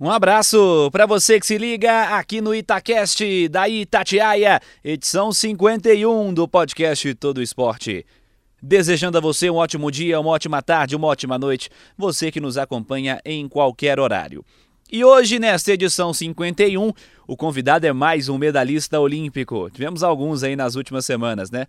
Um abraço para você que se liga aqui no Itacast da Itatiaia, edição 51 do podcast Todo Esporte. Desejando a você um ótimo dia, uma ótima tarde, uma ótima noite, você que nos acompanha em qualquer horário. E hoje, nesta edição 51, o convidado é mais um medalhista olímpico. Tivemos alguns aí nas últimas semanas, né?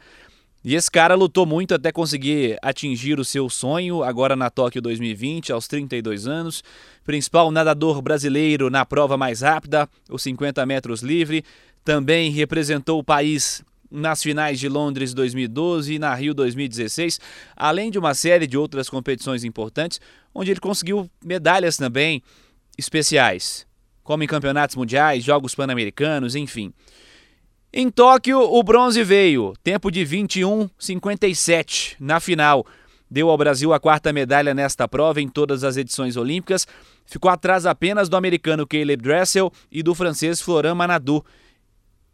E esse cara lutou muito até conseguir atingir o seu sonho, agora na Tóquio 2020, aos 32 anos. Principal nadador brasileiro na prova mais rápida, os 50 metros livre. Também representou o país nas finais de Londres 2012 e na Rio 2016, além de uma série de outras competições importantes, onde ele conseguiu medalhas também especiais, como em campeonatos mundiais, Jogos Pan-Americanos, enfim. Em Tóquio, o bronze veio, tempo de 21,57 na final. Deu ao Brasil a quarta medalha nesta prova em todas as edições olímpicas. Ficou atrás apenas do americano Caleb Dressel e do francês Florent Manadou.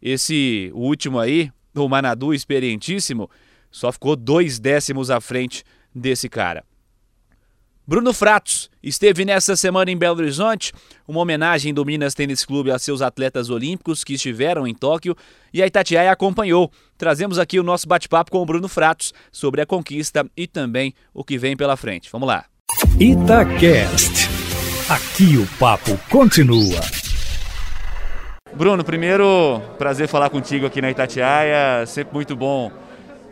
Esse último aí, o Manadou experientíssimo, só ficou dois décimos à frente desse cara. Bruno Fratos esteve nessa semana em Belo Horizonte, uma homenagem do Minas Tênis Clube a seus atletas olímpicos que estiveram em Tóquio e a Itatiaia acompanhou. Trazemos aqui o nosso bate-papo com o Bruno Fratos sobre a conquista e também o que vem pela frente. Vamos lá. Itacast. Aqui o papo continua. Bruno, primeiro, prazer falar contigo aqui na Itatiaia, sempre muito bom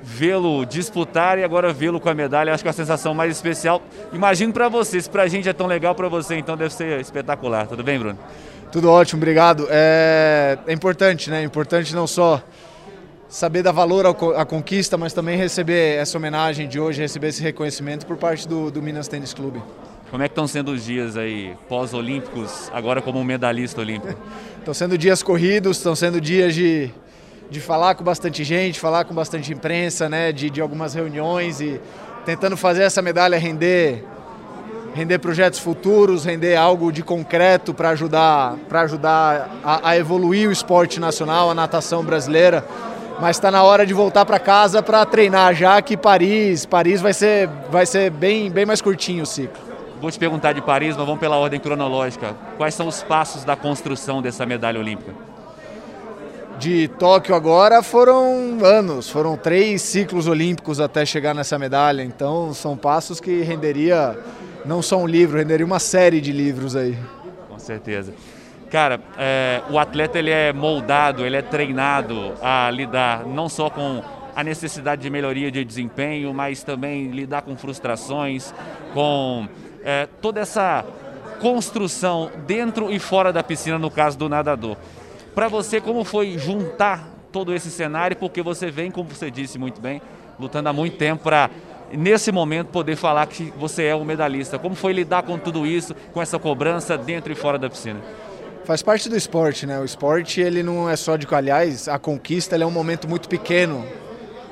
vê-lo disputar e agora vê-lo com a medalha, acho que é a sensação mais especial. Imagino para você, se para a gente é tão legal, para você então deve ser espetacular. Tudo bem, Bruno? Tudo ótimo, obrigado. É, é importante, né? É importante não só saber dar valor à conquista, mas também receber essa homenagem de hoje, receber esse reconhecimento por parte do, do Minas Tênis Clube. Como é que estão sendo os dias aí pós-olímpicos, agora como medalhista olímpico? estão sendo dias corridos, estão sendo dias de de falar com bastante gente, falar com bastante imprensa, né, de, de algumas reuniões e tentando fazer essa medalha render render projetos futuros, render algo de concreto para ajudar, para ajudar a, a, evoluir o esporte nacional, a natação brasileira. Mas está na hora de voltar para casa para treinar já que Paris, Paris vai ser, vai ser bem, bem mais curtinho o ciclo. Vou te perguntar de Paris, mas vamos pela ordem cronológica. Quais são os passos da construção dessa medalha olímpica? De Tóquio agora foram anos, foram três ciclos olímpicos até chegar nessa medalha. Então são passos que renderia não só um livro, renderia uma série de livros aí. Com certeza. Cara, é, o atleta ele é moldado, ele é treinado a lidar não só com a necessidade de melhoria de desempenho, mas também lidar com frustrações, com é, toda essa construção dentro e fora da piscina, no caso do nadador. Para você, como foi juntar todo esse cenário? Porque você vem, como você disse muito bem, lutando há muito tempo para, nesse momento, poder falar que você é o medalhista. Como foi lidar com tudo isso, com essa cobrança dentro e fora da piscina? Faz parte do esporte, né? O esporte, ele não é só de... Aliás, a conquista é um momento muito pequeno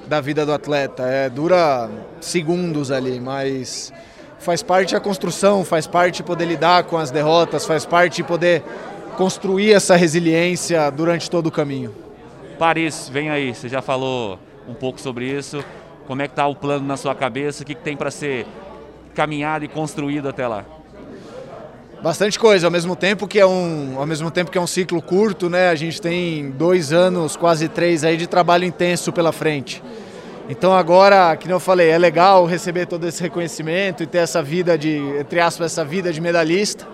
da vida do atleta. É, dura segundos ali, mas faz parte a construção, faz parte poder lidar com as derrotas, faz parte poder construir essa resiliência durante todo o caminho. Paris, vem aí, você já falou um pouco sobre isso. Como é que está o plano na sua cabeça? O que, que tem para ser caminhado e construído até lá? Bastante coisa, ao mesmo tempo que é um, ao mesmo tempo que é um ciclo curto, né? A gente tem dois anos, quase três aí de trabalho intenso pela frente. Então agora, que eu falei, é legal receber todo esse reconhecimento e ter essa vida de, entre aspas, essa vida de medalhista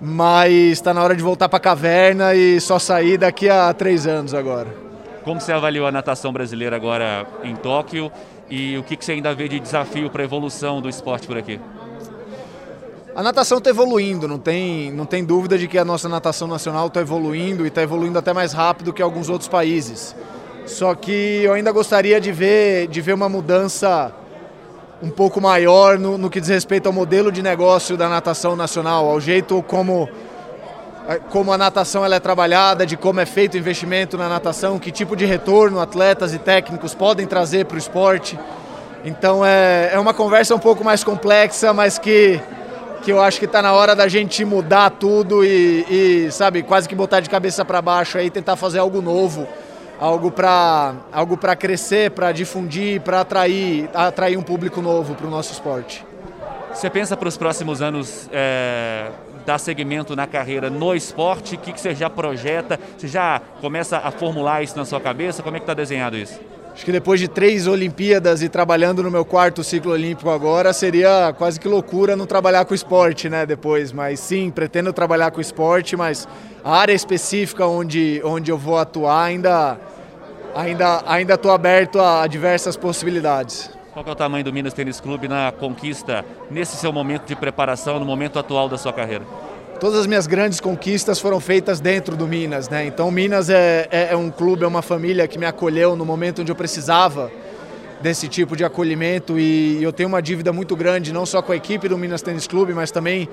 mas está na hora de voltar para a caverna e só sair daqui a três anos agora. Como você avaliou a natação brasileira agora em Tóquio e o que, você ainda vê de desafio para a evolução do esporte por aqui? A natação está evoluindo, não tem, não tem dúvida de que a nossa natação nacional está evoluindo e está evoluindo até mais rápido que alguns outros países. Só que eu ainda gostaria de ver, de ver uma mudança um pouco maior no, no, que diz respeito ao modelo de negócio da natação nacional, ao jeito como, como a natação ela é trabalhada, de como é feito o investimento na natação, que tipo de retorno atletas e técnicos podem trazer para o esporte. Então é, é uma conversa um pouco mais complexa, mas que, que eu acho que está na hora da gente mudar tudo e, e sabe, quase que botar de cabeça para baixo aí, tentar fazer algo novo, algo para algo para crescer, para difundir, para atrair, atrair um público novo para o nosso esporte. Você pensa para os próximos anos é, dar segmento na carreira no esporte? O que, que você já projeta? Você já começa a formular isso na sua cabeça? Como é que está desenhado isso? Acho que depois de três Olimpíadas e trabalhando no meu quarto ciclo olímpico agora, seria quase que loucura não trabalhar com esporte, né? Depois, mas sim, pretendo trabalhar com esporte, mas a área específica onde, onde eu vou atuar ainda ainda ainda estou aberto a diversas possibilidades. Qual é o tamanho do Minas Tênis Clube na conquista nesse seu momento de preparação, no momento atual da sua carreira? Todas as minhas grandes conquistas foram feitas dentro do Minas, né? Então Minas é, é, é um clube, é uma família que me acolheu no momento onde eu precisava desse tipo de acolhimento e eu tenho uma dívida muito grande, não só com a equipe do Minas Tênis Clube, mas também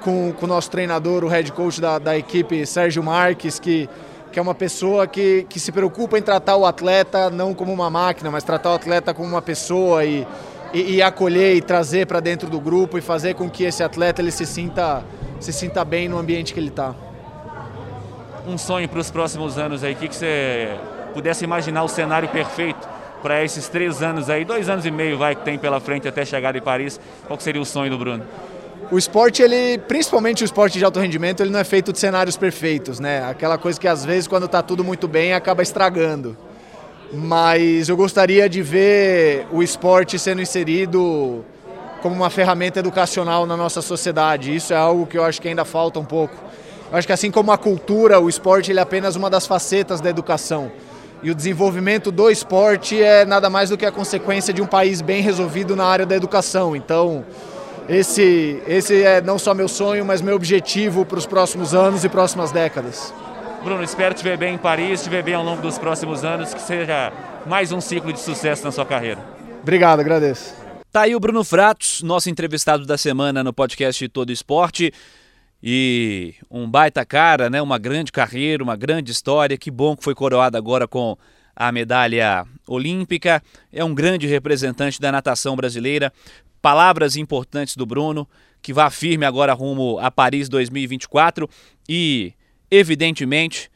com, com o nosso treinador, o head coach da, da equipe, Sérgio Marques, que que é uma pessoa que, que se preocupa em tratar o atleta não como uma máquina, mas tratar o atleta como uma pessoa e, e, e acolher e trazer para dentro do grupo e fazer com que esse atleta ele se sinta, se sinta bem no ambiente que ele está. Um sonho para os próximos anos aí, que, que você pudesse imaginar o cenário perfeito para esses três anos aí, dois anos e meio vai que tem pela frente até chegar em Paris, qual seria o sonho do Bruno? O esporte, ele, principalmente o esporte de alto rendimento, ele não é feito de cenários perfeitos, né? Aquela coisa que às vezes quando está tudo muito bem acaba estragando. Mas eu gostaria de ver o esporte sendo inserido como uma ferramenta educacional na nossa sociedade. Isso é algo que eu acho que ainda falta um pouco. Eu acho que assim como a cultura, o esporte ele é apenas uma das facetas da educação. E o desenvolvimento do esporte é nada mais do que a consequência de um país bem resolvido na área da educação. Então, esse, esse é não só meu sonho, mas meu objetivo para os próximos anos e próximas décadas. Bruno, espero te ver bem em Paris, te ver bem ao longo dos próximos anos, que seja mais um ciclo de sucesso na sua carreira. Obrigado, agradeço. Tá aí o Bruno Fratos, nosso entrevistado da semana no podcast Todo Esporte. E um baita cara, né? Uma grande carreira, uma grande história. Que bom que foi coroado agora com a medalha olímpica. É um grande representante da natação brasileira palavras importantes do Bruno, que vá firme agora rumo a Paris 2024 e, evidentemente,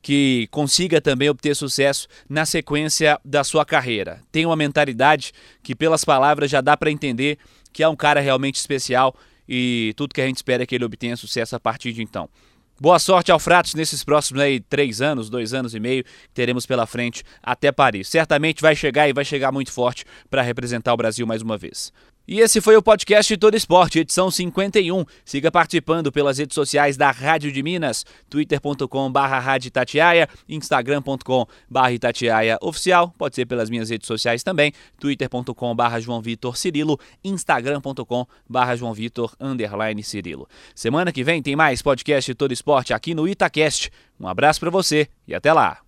que consiga também obter sucesso na sequência da sua carreira. Tem uma mentalidade que, pelas palavras, já dá para entender que é um cara realmente especial e tudo que a gente espera é que ele obtenha sucesso a partir de então. Boa sorte ao Fratos nesses próximos aí, três anos, dois anos e meio que teremos pela frente até Paris. Certamente vai chegar e vai chegar muito forte para representar o Brasil mais uma vez. E esse foi o podcast Todo Esporte, edição 51. Siga participando pelas redes sociais da Rádio de Minas, twitter.com.br Itatiaia, instagram.com.br Itatiaia Oficial, pode ser pelas minhas redes sociais também, twitter.com.br João Vitor Cirilo, instagram.com.br João Vitor underline Cirilo. Semana que vem tem mais podcast Todo Esporte aqui no Itacast. Um abraço para você e até lá.